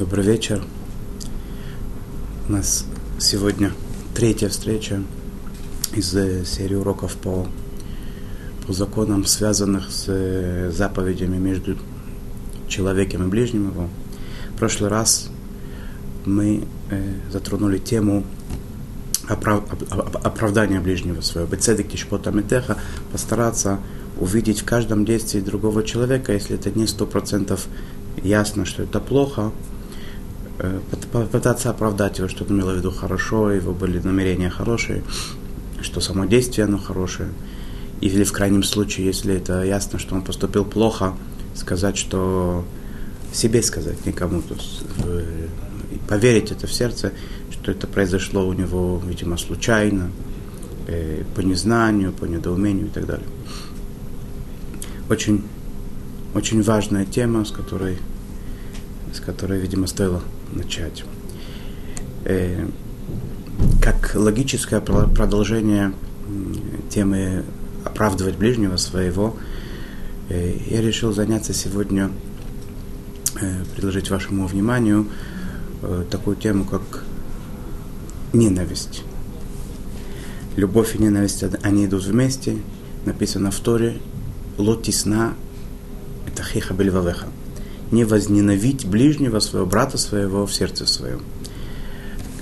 Добрый вечер. У нас сегодня третья встреча из э, серии уроков по, по законам, связанных с э, заповедями между человеком и ближним его. В прошлый раз мы э, затронули тему оправ, оправдания ближнего своего. Бецедек тишпота метеха, постараться увидеть в каждом действии другого человека, если это не сто процентов ясно, что это плохо, Э, попытаться оправдать его, что он имел в виду хорошо, его были намерения хорошие, что само действие оно хорошее. Или в крайнем случае, если это ясно, что он поступил плохо, сказать, что себе сказать никому, то э, поверить это в сердце, что это произошло у него, видимо, случайно, э, по незнанию, по недоумению и так далее. Очень, очень важная тема, с которой, с которой, видимо, стоило начать. Э, как логическое продолжение темы оправдывать ближнего своего, э, я решил заняться сегодня, э, предложить вашему вниманию э, такую тему, как ненависть. Любовь и ненависть, они идут вместе. Написано в Торе, лотисна это хиха бельвавеха не возненавидь ближнего своего, брата своего в сердце своем.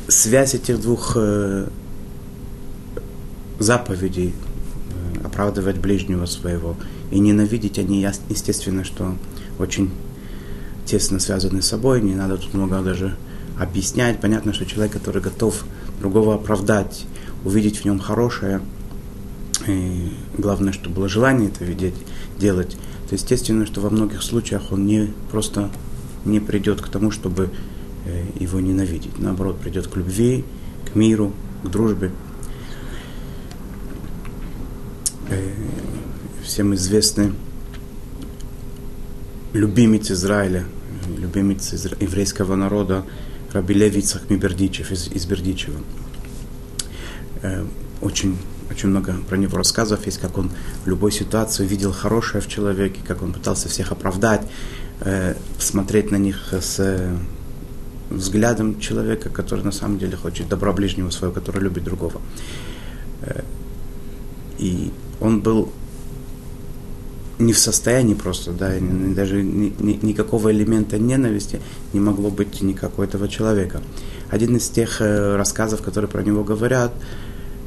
Связь этих двух э, заповедей, э, оправдывать ближнего своего и ненавидеть, они, естественно, что очень тесно связаны с собой, не надо тут много даже объяснять. Понятно, что человек, который готов другого оправдать, увидеть в нем хорошее, и главное, чтобы было желание это видеть, делать, то естественно, что во многих случаях он не просто не придет к тому, чтобы э, его ненавидеть. Наоборот, придет к любви, к миру, к дружбе. Э, всем известный любимец Израиля, любимец еврейского народа Раби Леви Мибердичев из, из Бердичева. Э, очень очень много про него рассказов есть, как он в любой ситуации видел хорошее в человеке, как он пытался всех оправдать, э, смотреть на них с э, взглядом человека, который на самом деле хочет добра ближнего своего, который любит другого. Э, и он был не в состоянии просто, да, даже ни, ни, никакого элемента ненависти не могло быть ни какого-то человека. Один из тех рассказов, которые про него говорят,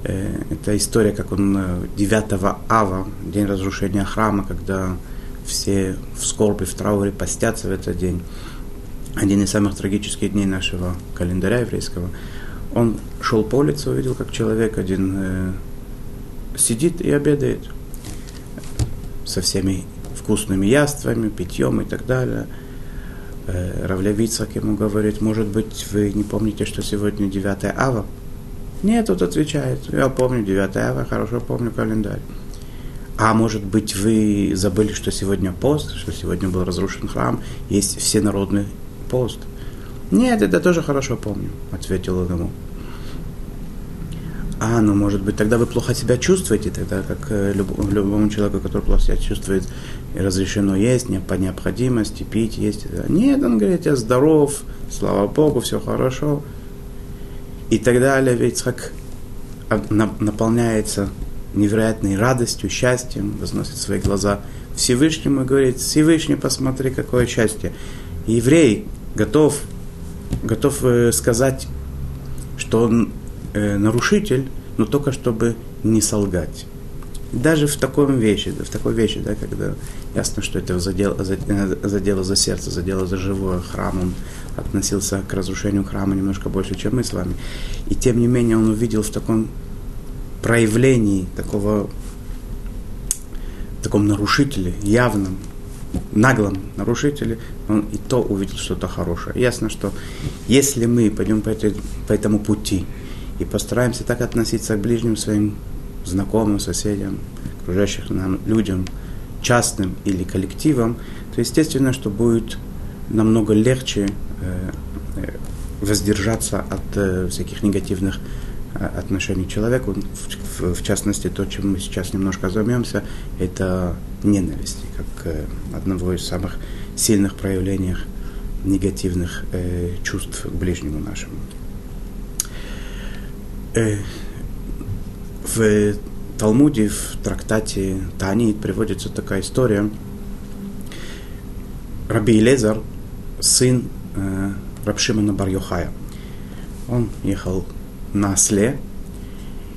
это история, как он 9 э, ава, день разрушения храма, когда все в скорби, в трауре постятся в этот день. Один из самых трагических дней нашего календаря еврейского. Он шел по улице, увидел, как человек один э, сидит и обедает со всеми вкусными яствами, питьем и так далее. Э, Равлявицак ему говорит, может быть, вы не помните, что сегодня 9 ава? Нет, тут отвечает, я помню 9 ава, хорошо помню календарь. А может быть, вы забыли, что сегодня пост, что сегодня был разрушен храм, есть всенародный пост? Нет, это тоже хорошо помню, ответил он ему. А, ну, может быть, тогда вы плохо себя чувствуете, тогда как э, любому человеку, который плохо себя чувствует, разрешено есть, не по необходимости, пить, есть. Нет, он говорит, я здоров, слава Богу, все хорошо и. Ведь как наполняется невероятной радостью, счастьем, возносит свои глаза Всевышнему и говорит, Всевышний, посмотри, какое счастье. Еврей готов, готов э, сказать, что он э, нарушитель, но только чтобы не солгать даже в таком вещи, в такой вещи, да, когда ясно, что это задело, задело за сердце, задело за живое, храм, он относился к разрушению храма немножко больше, чем мы с вами. И тем не менее он увидел в таком проявлении такого, таком нарушителе, явном, наглом нарушителе, он и то увидел что-то хорошее. Ясно, что если мы пойдем по, этой, по этому пути и постараемся так относиться к ближним своим знакомым, соседям, окружающих нам людям, частным или коллективам, то естественно, что будет намного легче э, э воздержаться от э, всяких негативных отношений к человеку. В, частности, то, чем мы сейчас немножко займемся, это ненависть, как одного из самых сильных проявлений негативных чувств к ближнему нашему. Э, в Талмуде, в трактате Таанит приводится такая история. Раби Лезар, сын э, Рабшимана Бар-Йохая. Он ехал на осле,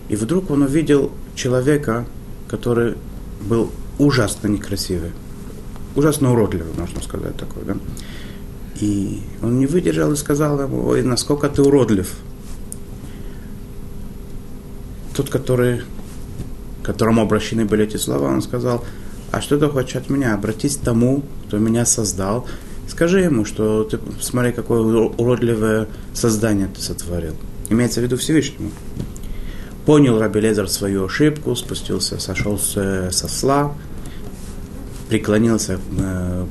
и вдруг он увидел человека, который был ужасно некрасивый, ужасно уродливый, можно сказать такой, да. И он не выдержал и сказал ему, ой, насколько ты уродлив. Тот, который, которому обращены были эти слова, он сказал, а что ты хочешь от меня? Обратись к тому, кто меня создал. Скажи ему, что ты, смотри, какое уродливое создание ты сотворил. Имеется в виду Всевышнему. Понял Раби Лезер свою ошибку, спустился, сошел с, со сла, преклонился, э,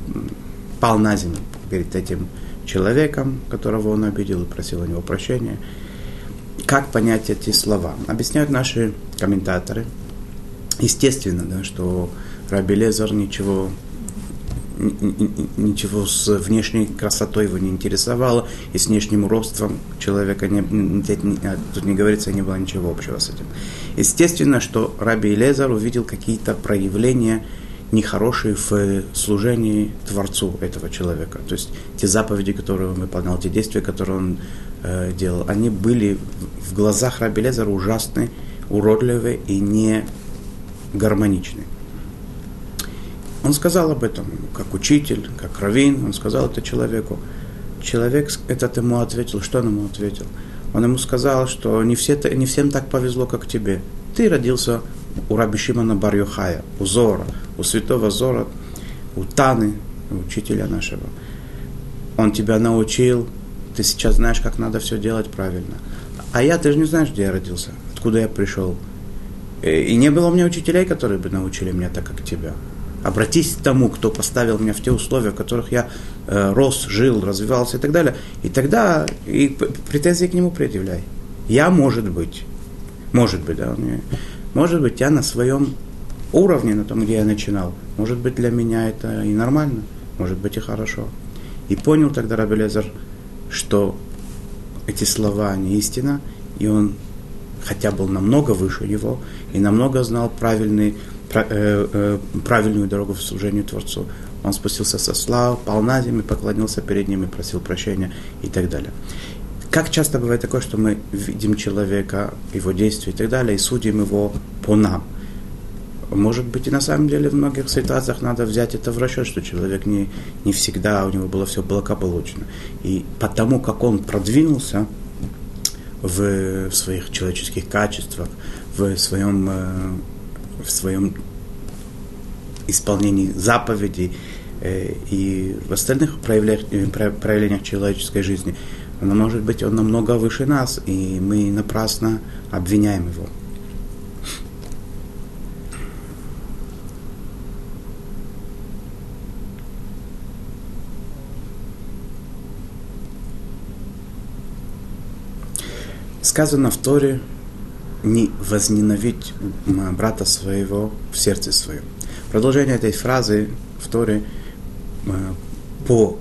пал на землю перед этим человеком, которого он обидел, и просил у него прощения. Как понять эти слова? Объясняют наши комментаторы. Естественно, да, что Раби Лезер ничего ничего с внешней красотой его не интересовало, и с внешним ростом человека не, тут не говорится, не было ничего общего с этим. Естественно, что Раби Лезар увидел какие-то проявления нехорошие в служении Творцу этого человека. То есть те заповеди, которые он выполнял, те действия, которые он э, делал, они были в глазах Раби Лезара ужасны, уродливые и не гармоничные. Он сказал об этом, как учитель, как раввин, он сказал это человеку. Человек этот ему ответил, что он ему ответил? Он ему сказал, что не, все, не всем так повезло, как тебе. Ты родился у Раби Шимона бар у Зора, у святого Зора, у Таны, учителя нашего. Он тебя научил, ты сейчас знаешь, как надо все делать правильно. А я, ты же не знаешь, где я родился, откуда я пришел. И не было у меня учителей, которые бы научили меня так, как тебя. Обратись к тому, кто поставил меня в те условия, в которых я э, рос, жил, развивался и так далее. И тогда и претензии к нему предъявляй. Я, может быть, может быть, да, может быть, я на своем уровне, на том, где я начинал, может быть, для меня это и нормально, может быть, и хорошо. И понял тогда Рабелезер, что эти слова не истина, и он хотя был намного выше него и намного знал правильный Э, э, правильную дорогу в служению Творцу. Он спустился со слав, пал на землю, поклонился перед ним и просил прощения и так далее. Как часто бывает такое, что мы видим человека, его действия и так далее, и судим его по нам. Может быть, и на самом деле в многих ситуациях надо взять это в расчет, что человек не, не всегда у него было все благополучно. И потому как он продвинулся в, в своих человеческих качествах, в своем э, в своем исполнении заповедей э, и в остальных проявлениях, э, проявлениях человеческой жизни, но может быть он намного выше нас, и мы напрасно обвиняем его. Сказано в Торе, не возненавидь брата своего в сердце своем. Продолжение этой фразы в Торе э, по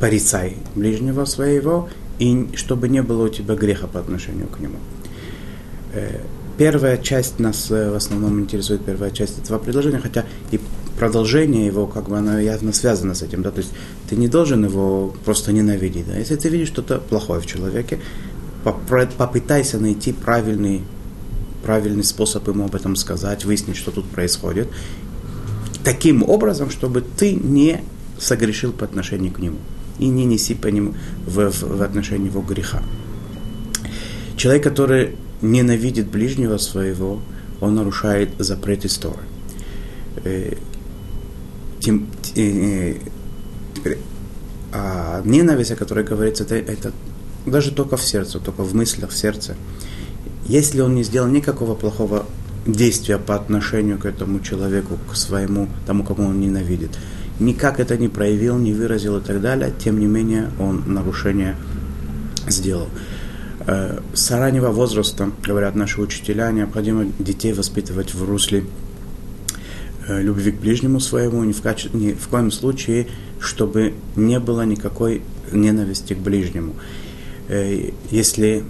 порицай ближнего своего, и чтобы не было у тебя греха по отношению к нему. Э, первая часть нас э, в основном интересует, первая часть этого предложения, хотя и продолжение его, как бы оно явно связано с этим, да, то есть ты не должен его просто ненавидеть, да, если ты видишь что-то плохое в человеке, попытайся найти правильный правильный способ ему об этом сказать, выяснить, что тут происходит, таким образом, чтобы ты не согрешил по отношению к нему и не неси по нему в, в, в отношении его греха. Человек, который ненавидит ближнего своего, он нарушает запрет истории. Э, тем, э, а ненависть, о которой говорится, это, это даже только в сердце, только в мыслях, в сердце если он не сделал никакого плохого действия по отношению к этому человеку, к своему, тому, кому он ненавидит, никак это не проявил, не выразил и так далее, тем не менее он нарушение сделал. Э, с раннего возраста, говорят наши учителя, необходимо детей воспитывать в русле э, любви к ближнему своему, ни в, каче... ни в коем случае чтобы не было никакой ненависти к ближнему. Э, если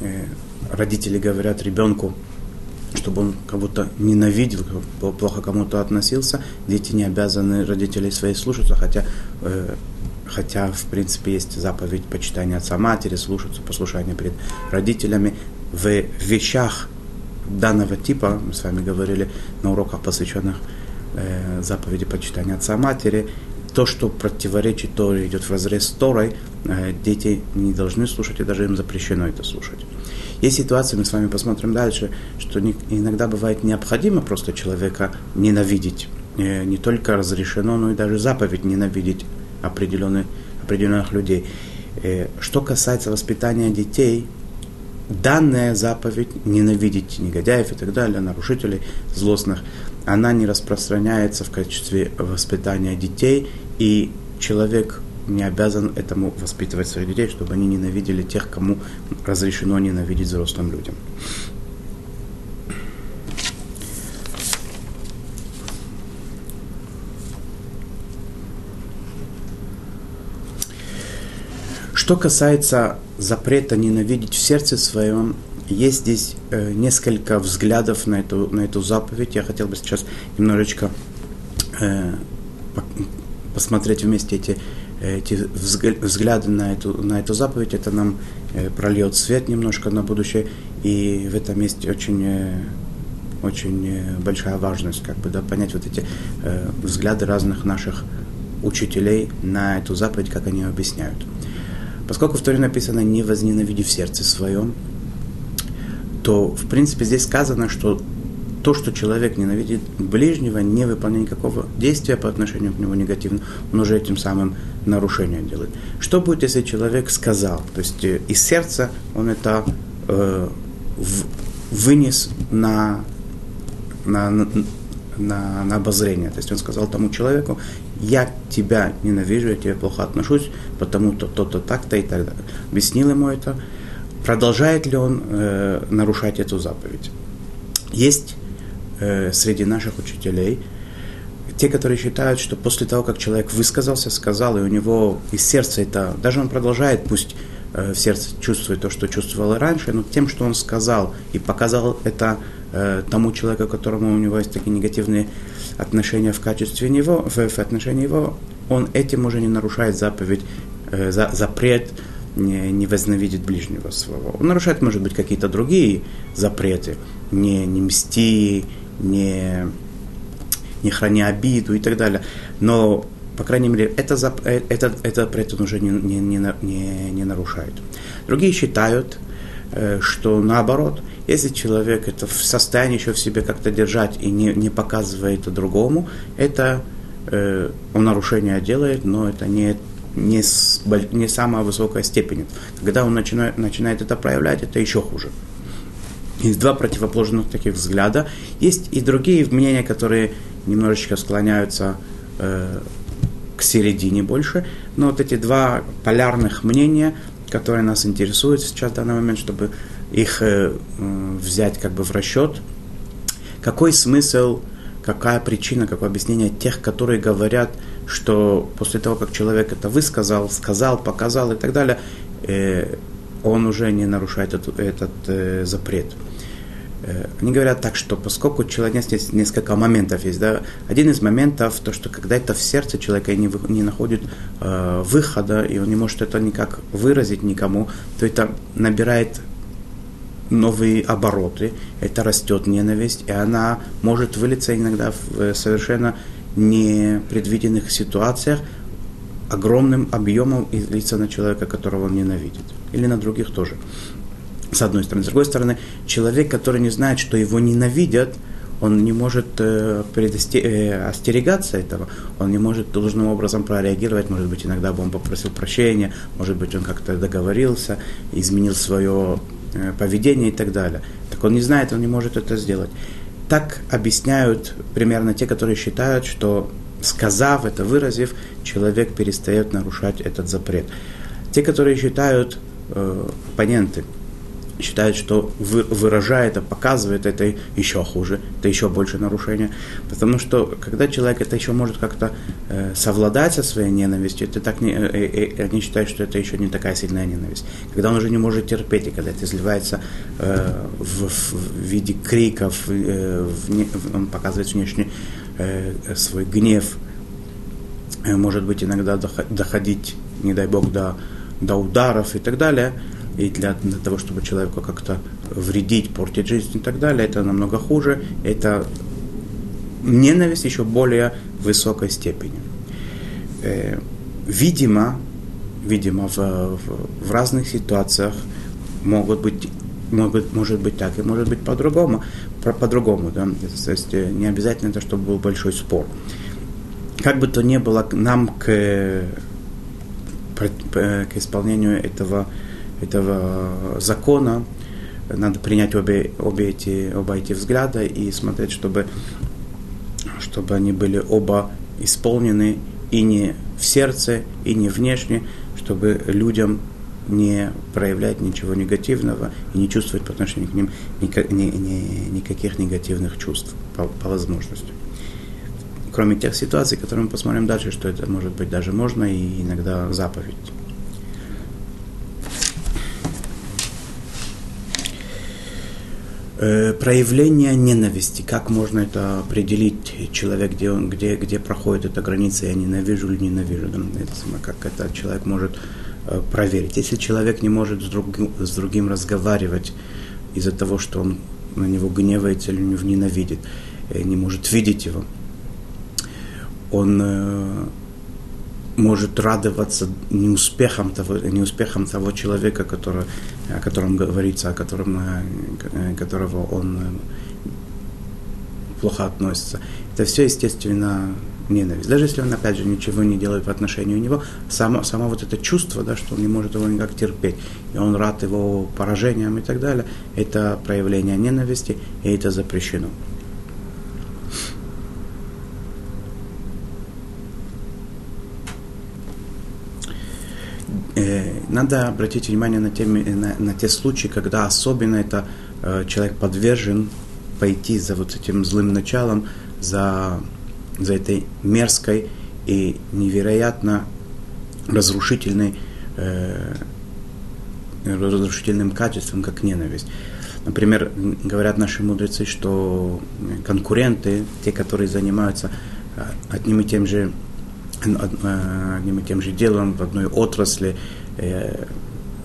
э, родители говорят ребенку, чтобы он будто ненавидел, плохо кому-то относился, дети не обязаны родителей своих слушаться, хотя, э, хотя в принципе есть заповедь почитания отца матери, слушаться, послушания перед родителями. В вещах данного типа, мы с вами говорили на уроках, посвященных э, заповеди почитания отца матери, то, что противоречит Торе, идет в разрез с Торой, э, дети не должны слушать, и даже им запрещено это слушать. Есть ситуации, мы с вами посмотрим дальше, что не, иногда бывает необходимо просто человека ненавидеть. Э, не только разрешено, но и даже заповедь ненавидеть определенных, определенных людей. Э, что касается воспитания детей, данная заповедь ненавидеть негодяев и так далее, нарушителей злостных, она не распространяется в качестве воспитания детей, и человек не обязан этому воспитывать своих детей, чтобы они ненавидели тех, кому разрешено ненавидеть взрослым людям. Что касается запрета ненавидеть в сердце своем, есть здесь э, несколько взглядов на эту, на эту заповедь. Я хотел бы сейчас немножечко э, посмотреть вместе эти эти взгляды на эту, на эту заповедь, это нам э, прольет свет немножко на будущее, и в этом есть очень, э, очень э, большая важность, как бы, да, понять вот эти взгляды разных наших учителей на эту заповедь, как они объясняют. Поскольку в Торе написано «не возненавиди в сердце своем», то, в принципе, здесь сказано, что то, что человек ненавидит ближнего, не выполняя никакого действия по отношению к нему негативно, он уже этим самым нарушение делает. Что будет, если человек сказал, то есть э, из сердца он это э, в, вынес на, на, на, на обозрение. То есть он сказал тому человеку, я тебя ненавижу, я тебе плохо отношусь, потому-то, то-то, так-то и так далее. Объяснил ему это. Продолжает ли он э, нарушать эту заповедь? Есть э, среди наших учителей те, которые считают, что после того, как человек высказался, сказал, и у него из сердца это, даже он продолжает, пусть э, в сердце чувствует то, что чувствовал раньше, но тем, что он сказал и показал это э, тому человеку, которому у него есть такие негативные отношения в качестве него, в, в отношении его, он этим уже не нарушает заповедь, э, за, запрет не, не возненавидеть ближнего своего. Он нарушает, может быть, какие-то другие запреты, не, не мсти, не не храня обиду и так далее. Но, по крайней мере, это, э, это, это при этом уже не, не, не, не нарушает. Другие считают, э, что наоборот, если человек это в состоянии еще в себе как-то держать и не, не показывает другому, это э, он нарушение делает, но это не, не, с, не самая высокая степень. Когда он начинает, начинает это проявлять, это еще хуже. Есть два противоположных таких взгляда. Есть и другие мнения, которые немножечко склоняются э, к середине больше. Но вот эти два полярных мнения, которые нас интересуют сейчас в данный момент, чтобы их э, взять как бы в расчет, какой смысл, какая причина, какое объяснение тех, которые говорят, что после того, как человек это высказал, сказал, показал и так далее, э, он уже не нарушает этот, этот э, запрет. Э, они говорят так, что поскольку человек здесь несколько моментов есть, да, один из моментов, то, что когда это в сердце человека не, не находит э, выхода, и он не может это никак выразить никому, то это набирает новые обороты, это растет ненависть, и она может вылиться иногда в э, совершенно непредвиденных ситуациях, огромным объемом и лица на человека, которого он ненавидит. Или на других тоже с одной стороны. С другой стороны, человек, который не знает, что его ненавидят, он не может э, предосте- э, остерегаться этого, он не может должным образом прореагировать, может быть, иногда бы он попросил прощения, может быть, он как-то договорился, изменил свое э, поведение и так далее. Так он не знает, он не может это сделать. Так объясняют примерно те, которые считают, что сказав это, выразив, человек перестает нарушать этот запрет. Те, которые считают, э, оппоненты, считает, что выражает, а показывает, это еще хуже, это еще больше нарушение. Потому что когда человек это еще может как-то э, совладать со своей ненавистью, это так не, э, э, э, они считают, что это еще не такая сильная ненависть. Когда он уже не может терпеть, и когда это изливается э, в, в виде криков, э, в, он показывает внешне э, свой гнев, э, может быть иногда доходить, не дай бог, до, до ударов и так далее – и для, для того, чтобы человеку как-то вредить, портить жизнь и так далее, это намного хуже. Это ненависть еще более высокой степени. Э, видимо, видимо в, в, в разных ситуациях могут быть могут, может быть так и может быть по-другому, по- по-другому, да, то есть э, не обязательно это, чтобы был большой спор. Как бы то ни было, нам к, к исполнению этого этого закона, надо принять обе, обе эти, оба эти взгляда и смотреть, чтобы, чтобы они были оба исполнены и не в сердце, и не внешне, чтобы людям не проявлять ничего негативного и не чувствовать по отношению к ним ни, ни, ни, никаких негативных чувств по, по возможности. Кроме тех ситуаций, которые мы посмотрим дальше, что это может быть даже можно и иногда заповедь. Э, проявление ненависти, как можно это определить, человек, где, он, где, где проходит эта граница, я ненавижу или ненавижу, это, как это человек может э, проверить. Если человек не может с другим, с другим разговаривать из-за того, что он на него гневается или ненавидит, э, не может видеть его, он может радоваться неуспехам того, неуспехам того человека, который, о котором говорится, о котором, э, которого он э, плохо относится. Это все, естественно, ненависть. Даже если он, опять же, ничего не делает по отношению него, само, само вот это чувство, да, что он не может его никак терпеть, и он рад его поражениям и так далее, это проявление ненависти, и это запрещено. Э, надо обратить внимание на те, на, на те случаи, когда особенно это э, человек подвержен пойти за вот этим злым началом, за, за этой мерзкой и невероятно разрушительной, э, разрушительным качеством, как ненависть. Например, говорят наши мудрецы, что конкуренты, те, которые занимаются э, одним и тем же Э, одним и тем же делом в одной отрасли, э,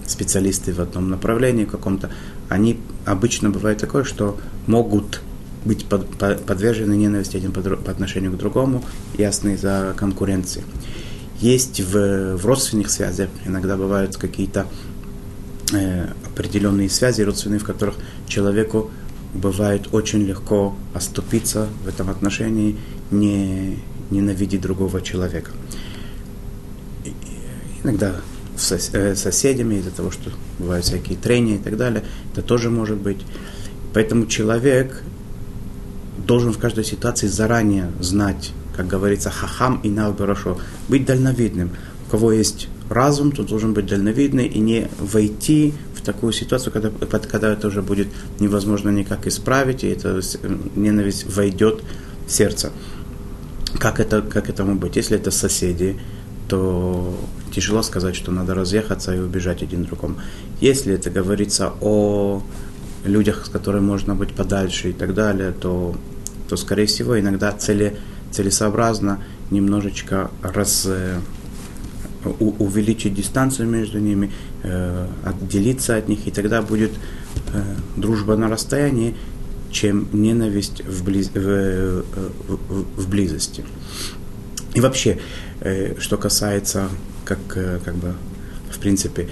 специалисты в одном направлении каком-то, они обычно бывает такое, что могут быть подвержены ненависти один по, по отношению к другому, ясно из-за конкуренции. Есть в, в родственных связях, иногда бывают какие-то э, определенные связи родственные, в которых человеку бывает очень легко оступиться в этом отношении, не, ненавидеть другого человека. Иногда с э, соседями из-за того, что бывают всякие трения и так далее, это тоже может быть. Поэтому человек должен в каждой ситуации заранее знать, как говорится, хахам и навбарашо, быть дальновидным. У кого есть разум, то должен быть дальновидный и не войти в такую ситуацию, когда, когда это уже будет невозможно никак исправить, и эта ненависть войдет в сердце как, это, как этому быть? Если это соседи, то тяжело сказать, что надо разъехаться и убежать один другому. Если это говорится о людях, с которыми можно быть подальше и так далее, то, то скорее всего, иногда цели, целесообразно немножечко раз, э, у, увеличить дистанцию между ними, э, отделиться от них, и тогда будет э, дружба на расстоянии, чем ненависть в, близ, в, в, в близости. И вообще, э, что касается, как, э, как бы, в принципе,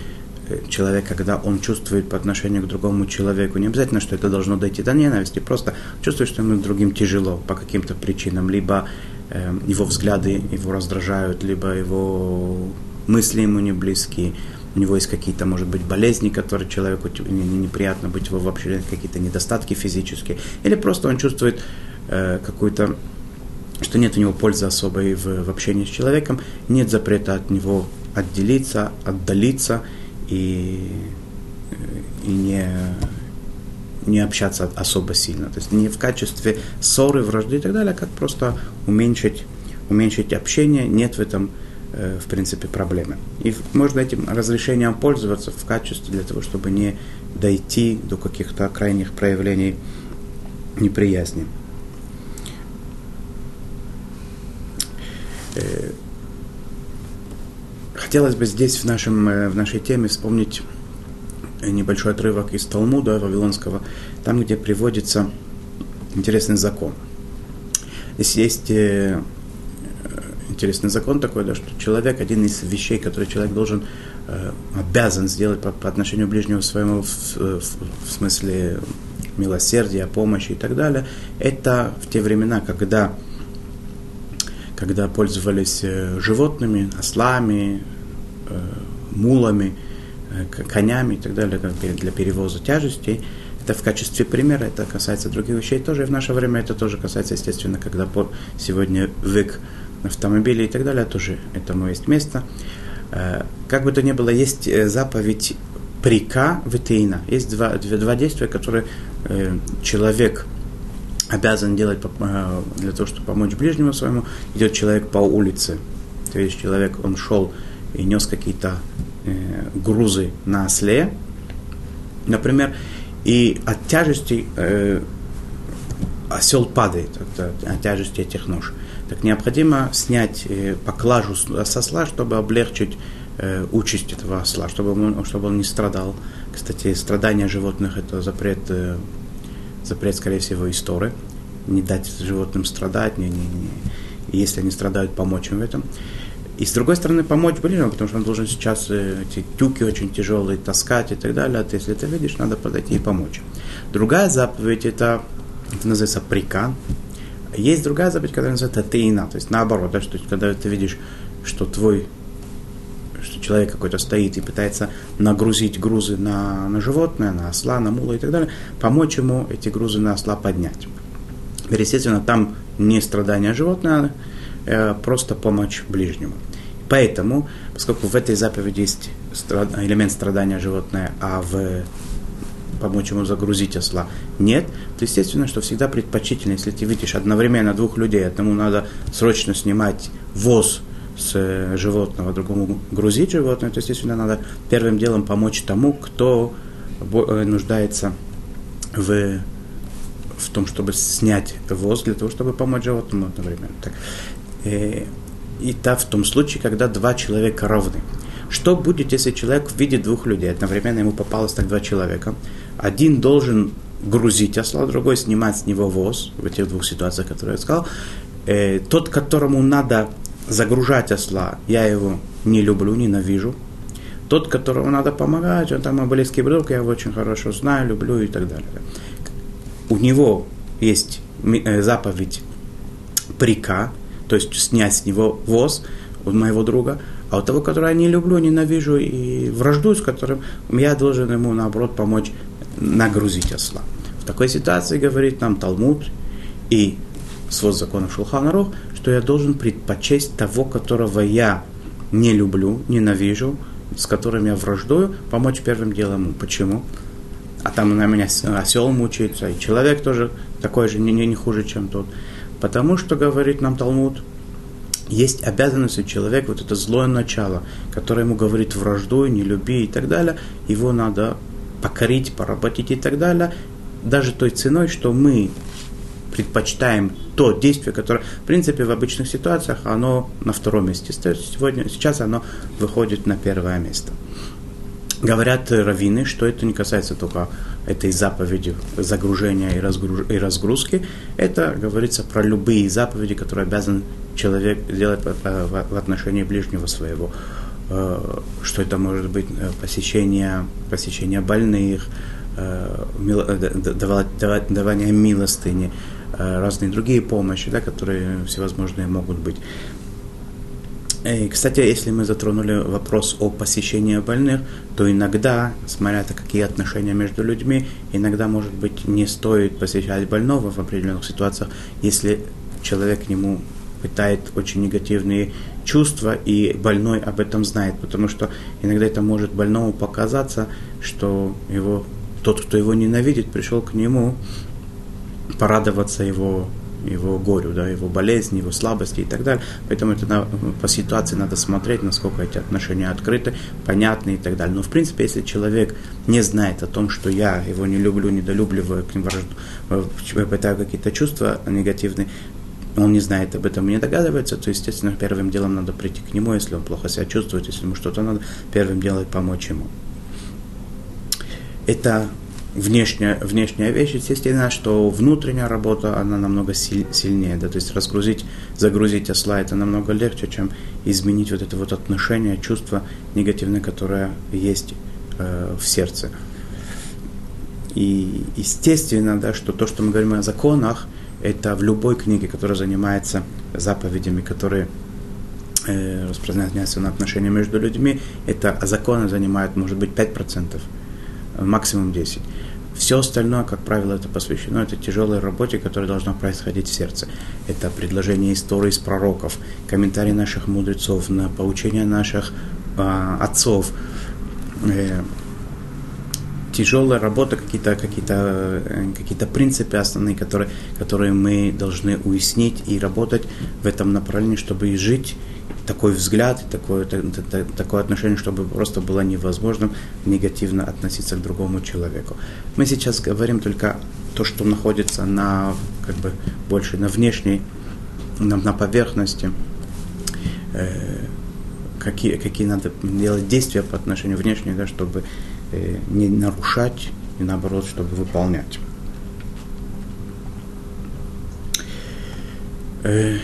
э, человек, когда он чувствует по отношению к другому человеку, не обязательно, что это должно дойти до ненависти, просто чувствует, что ему другим тяжело по каким-то причинам, либо э, его взгляды его раздражают, либо его мысли ему не близки, у него есть какие-то, может быть, болезни, которые человеку неприятно быть его вообще, какие-то недостатки физические, или просто он чувствует э, какую-то, что нет у него пользы особой в, в общении с человеком, нет запрета от него отделиться, отдалиться и и не, не общаться особо сильно. То есть не в качестве ссоры, вражды и так далее, а как просто уменьшить, уменьшить общение. Нет в этом, э, в принципе, проблемы. И можно этим разрешением пользоваться в качестве для того, чтобы не дойти до каких-то крайних проявлений неприязни. Э, хотелось бы здесь, в, нашем, э, в нашей теме, вспомнить небольшой отрывок из Талмуда Вавилонского, там, где приводится интересный закон. Здесь есть э, интересный закон такой, да, что человек, один из вещей, которые человек должен, э, обязан сделать по, по отношению к ближнему своему, в, в, в смысле милосердия, помощи и так далее, это в те времена, когда, когда пользовались э, животными, ослами, э, мулами, Э, конями и так далее для перевоза тяжестей. Это в качестве примера, это касается других вещей тоже. И в наше время это тоже касается, естественно, когда сегодня век автомобилей и так далее, тоже этому есть место. Э, как бы то ни было, есть э, заповедь прика ветеина. Есть два, два действия, которые человек обязан делать для того, чтобы помочь ближнему своему. Идет человек по улице, то есть человек, он шел и нес какие-то э, грузы на осле, например, и от тяжести э, осел падает, от, от тяжести этих нож. Так необходимо снять э, поклажу с осла, чтобы облегчить э, участь этого осла, чтобы он, чтобы он не страдал. Кстати, страдания животных это запрет, э, запрет, скорее всего, истории. Не дать животным страдать, не, не, не, если они страдают, помочь им в этом. И с другой стороны, помочь ближнему, потому что он должен сейчас эти тюки очень тяжелые таскать и так далее. А ты, если ты видишь, надо подойти и помочь. Другая заповедь, это, это называется прикан. Есть другая заповедь, которая называется тейна, то есть наоборот, да, что когда ты видишь, что твой что человек какой-то стоит и пытается нагрузить грузы на, на животное, на осла, на мула и так далее, помочь ему эти грузы на осла поднять. Естественно, там не страдания животного, а просто помочь ближнему. Поэтому, поскольку в этой заповеди есть элемент страдания животное, а в помочь ему загрузить осла нет, то естественно, что всегда предпочтительно, если ты видишь одновременно двух людей, одному надо срочно снимать воз с э, животного, другому грузить животное, то, естественно, надо первым делом помочь тому, кто э, нуждается в, в том, чтобы снять воз для того, чтобы помочь животному одновременно. Так, э, и та в том случае, когда два человека равны. Что будет, если человек видит двух людей, одновременно ему попалось так два человека? Один должен грузить осла, другой снимать с него воз, в этих двух ситуациях, которые я сказал. Э, тот, которому надо загружать осла, я его не люблю, ненавижу. Тот, которому надо помогать, он там мой близкий друг, я его очень хорошо знаю, люблю и так далее. У него есть э, заповедь прика, то есть снять с него воз у моего друга, а у того, которого я не люблю, ненавижу и враждую, с которым я должен ему, наоборот, помочь нагрузить осла. В такой ситуации говорит нам Талмуд и свод законов Шулханарух, что я должен предпочесть того, которого я не люблю, ненавижу, с которым я враждую, помочь первым делом. Почему? А там на меня осел мучается, и человек тоже такой же, не, не хуже, чем тот. Потому что, говорит нам Талмуд, есть обязанность у человека, вот это злое начало, которое ему говорит вражду, не люби и так далее, его надо покорить, поработить и так далее, даже той ценой, что мы предпочитаем то действие, которое, в принципе, в обычных ситуациях, оно на втором месте. Сегодня, сейчас оно выходит на первое место. Говорят раввины, что это не касается только этой заповеди загружения и, разгруж... и разгрузки. Это говорится про любые заповеди, которые обязан человек делать в отношении ближнего своего. Э, что это может быть э, посещение, посещение больных, э, давание милостыни, разные другие помощи, да, которые всевозможные могут быть. И, кстати, если мы затронули вопрос о посещении больных, то иногда, смотря на какие отношения между людьми, иногда, может быть, не стоит посещать больного в определенных ситуациях, если человек к нему питает очень негативные чувство, и больной об этом знает, потому что иногда это может больному показаться, что его, тот, кто его ненавидит, пришел к нему порадоваться его его горю, да, его болезни, его слабости и так далее. Поэтому это на, по ситуации надо смотреть, насколько эти отношения открыты, понятны и так далее. Но в принципе, если человек не знает о том, что я его не люблю, недолюбливаю, к ним вражду, питаю какие-то чувства негативные, он не знает об этом и не догадывается, то, естественно, первым делом надо прийти к нему, если он плохо себя чувствует, если ему что-то надо, первым делом помочь ему. Это внешняя, внешняя вещь, естественно, что внутренняя работа, она намного силь, сильнее, да, то есть разгрузить, загрузить осла, это намного легче, чем изменить вот это вот отношение, чувство негативное, которое есть э, в сердце. И естественно, да, что то, что мы говорим о законах, это в любой книге, которая занимается заповедями, которые э, распространяются на отношения между людьми, это законы занимают, может быть, 5%, максимум 10%. Все остальное, как правило, это посвящено этой тяжелой работе, которая должна происходить в сердце. Это предложение истории из пророков, комментарии наших мудрецов, на поучения наших э, отцов, э, тяжелая работа, какие-то какие э, какие принципы основные, которые, которые мы должны уяснить и работать в этом направлении, чтобы жить такой взгляд, такое, такое отношение, чтобы просто было невозможным негативно относиться к другому человеку. Мы сейчас говорим только то, что находится на, как бы, больше на внешней, на, на поверхности, э, какие, какие надо делать действия по отношению внешней, да, чтобы не нарушать и наоборот, чтобы выполнять. Э,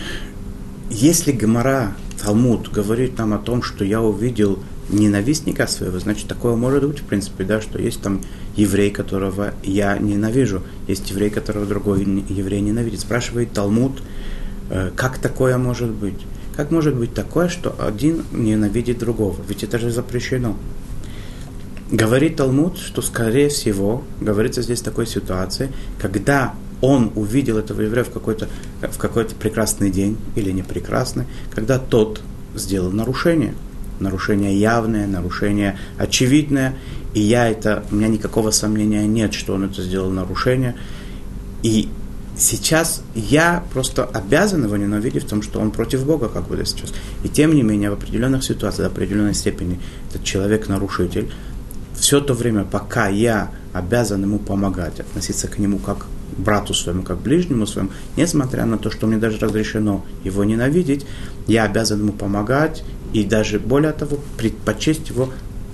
если Гмара Талмуд говорит нам о том, что я увидел ненавистника своего, значит, такое может быть, в принципе, да, что есть там еврей, которого я ненавижу, есть еврей, которого другой еврей ненавидит. Спрашивает Талмуд, э, как такое может быть? Как может быть такое, что один ненавидит другого? Ведь это же запрещено. Говорит Талмуд, что, скорее всего, говорится здесь такой ситуации, когда он увидел этого еврея в какой-то, в какой-то прекрасный день или не прекрасный, когда тот сделал нарушение. Нарушение явное, нарушение очевидное. И я это, у меня никакого сомнения нет, что он это сделал нарушение. И сейчас я просто обязан его ненавидеть в том, что он против Бога, как бы сейчас. И тем не менее, в определенных ситуациях, в определенной степени, этот человек нарушитель, все то время, пока я обязан ему помогать, относиться к нему как брату своему, как ближнему своему, несмотря на то, что мне даже разрешено его ненавидеть, я обязан ему помогать и даже более того, предпочесть его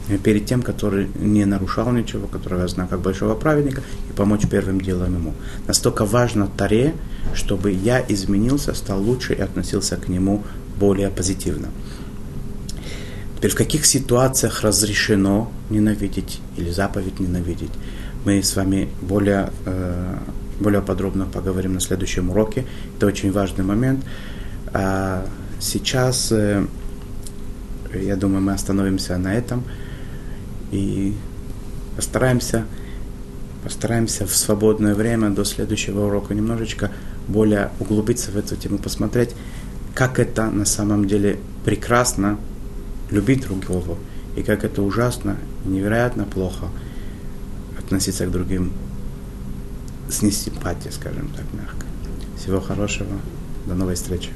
э, перед тем, который не нарушал ничего, которого я знаю как большого праведника, и помочь первым делом ему. Настолько важно Таре, чтобы я изменился, стал лучше и относился к нему более позитивно. Теперь в каких ситуациях разрешено ненавидеть или заповедь ненавидеть? Мы с вами более э, более подробно поговорим на следующем уроке. Это очень важный момент. А сейчас, э, я думаю, мы остановимся на этом и постараемся, постараемся в свободное время до следующего урока немножечко более углубиться в эту тему, посмотреть, как это на самом деле прекрасно любить друг друга, и как это ужасно, невероятно плохо относиться к другим с несимпатией, скажем так, мягко. Всего хорошего. До новой встречи.